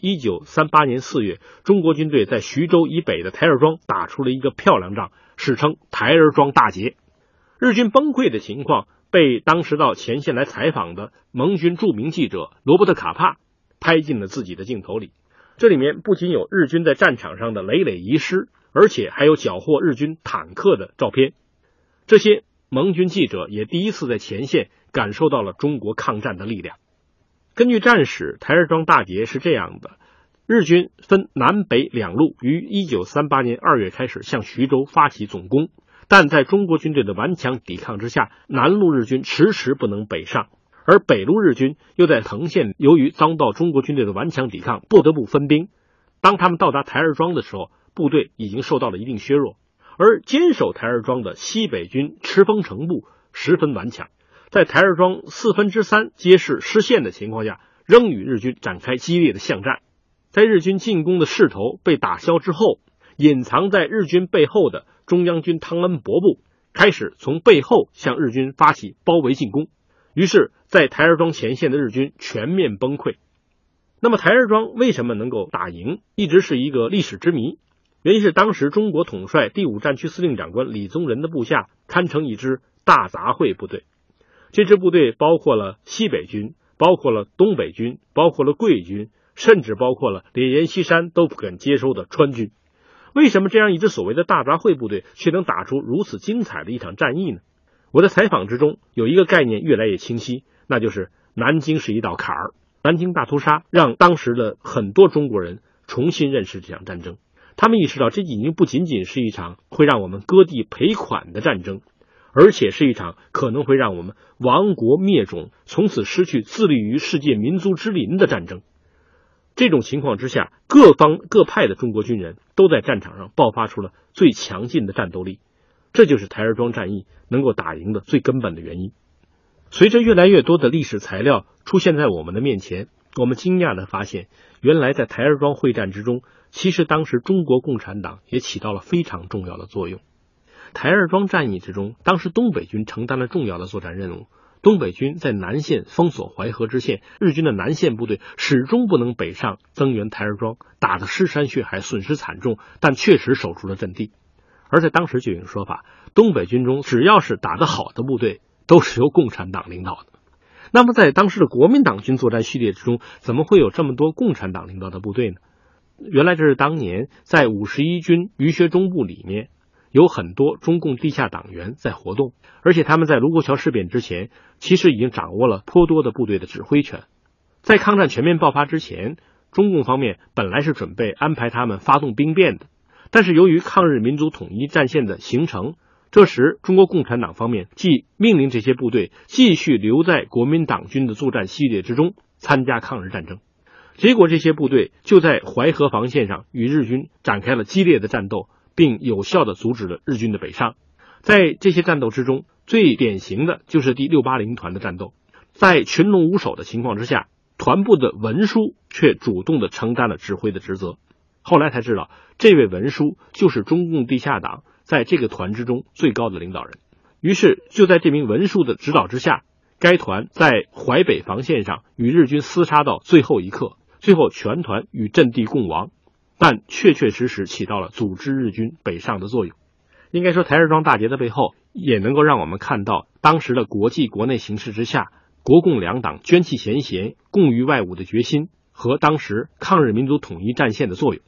一九三八年四月，中国军队在徐州以北的台儿庄打出了一个漂亮仗，史称台儿庄大捷。日军崩溃的情况被当时到前线来采访的盟军著名记者罗伯特·卡帕拍进了自己的镜头里。这里面不仅有日军在战场上的累累遗失，而且还有缴获日军坦克的照片。这些盟军记者也第一次在前线感受到了中国抗战的力量。根据战史，台儿庄大捷是这样的：日军分南北两路，于一九三八年二月开始向徐州发起总攻，但在中国军队的顽强抵抗之下，南路日军迟迟不能北上，而北路日军又在藤县，由于遭到中国军队的顽强抵抗，不得不分兵。当他们到达台儿庄的时候，部队已经受到了一定削弱，而坚守台儿庄的西北军赤峰城部十分顽强。在台儿庄四分之三皆是失陷的情况下，仍与日军展开激烈的巷战。在日军进攻的势头被打消之后，隐藏在日军背后的中央军汤恩伯部开始从背后向日军发起包围进攻。于是，在台儿庄前线的日军全面崩溃。那么，台儿庄为什么能够打赢，一直是一个历史之谜。原因是当时中国统帅第五战区司令长官李宗仁的部下堪称一支大杂烩部队。这支部队包括了西北军，包括了东北军，包括了桂军，甚至包括了连阎锡山都不肯接收的川军。为什么这样一支所谓的大杂烩部队却能打出如此精彩的一场战役呢？我的采访之中有一个概念越来越清晰，那就是南京是一道坎儿。南京大屠杀让当时的很多中国人重新认识这场战争，他们意识到这已经不仅仅是一场会让我们割地赔款的战争。而且是一场可能会让我们亡国灭种、从此失去自立于世界民族之林的战争。这种情况之下，各方各派的中国军人都在战场上爆发出了最强劲的战斗力。这就是台儿庄战役能够打赢的最根本的原因。随着越来越多的历史材料出现在我们的面前，我们惊讶的发现，原来在台儿庄会战之中，其实当时中国共产党也起到了非常重要的作用。台儿庄战役之中，当时东北军承担了重要的作战任务。东北军在南线封锁淮河之线，日军的南线部队始终不能北上增援台儿庄，打得尸山血海，损失惨重，但确实守住了阵地。而在当时就有说法，东北军中只要是打得好的部队，都是由共产党领导的。那么，在当时的国民党军作战序列之中，怎么会有这么多共产党领导的部队呢？原来这是当年在五十一军余学忠部里面。有很多中共地下党员在活动，而且他们在卢沟桥事变之前，其实已经掌握了颇多的部队的指挥权。在抗战全面爆发之前，中共方面本来是准备安排他们发动兵变的，但是由于抗日民族统一战线的形成，这时中国共产党方面既命令这些部队继续留在国民党军的作战系列之中参加抗日战争。结果，这些部队就在淮河防线上与日军展开了激烈的战斗。并有效的阻止了日军的北上。在这些战斗之中，最典型的就是第六八零团的战斗。在群龙无首的情况之下，团部的文书却主动的承担了指挥的职责。后来才知道，这位文书就是中共地下党在这个团之中最高的领导人。于是，就在这名文书的指导之下，该团在淮北防线上与日军厮杀到最后一刻，最后全团与阵地共亡。但确确实实起到了组织日军北上的作用。应该说，台儿庄大捷的背后，也能够让我们看到当时的国际国内形势之下，国共两党捐弃前嫌、共御外侮的决心和当时抗日民族统一战线的作用。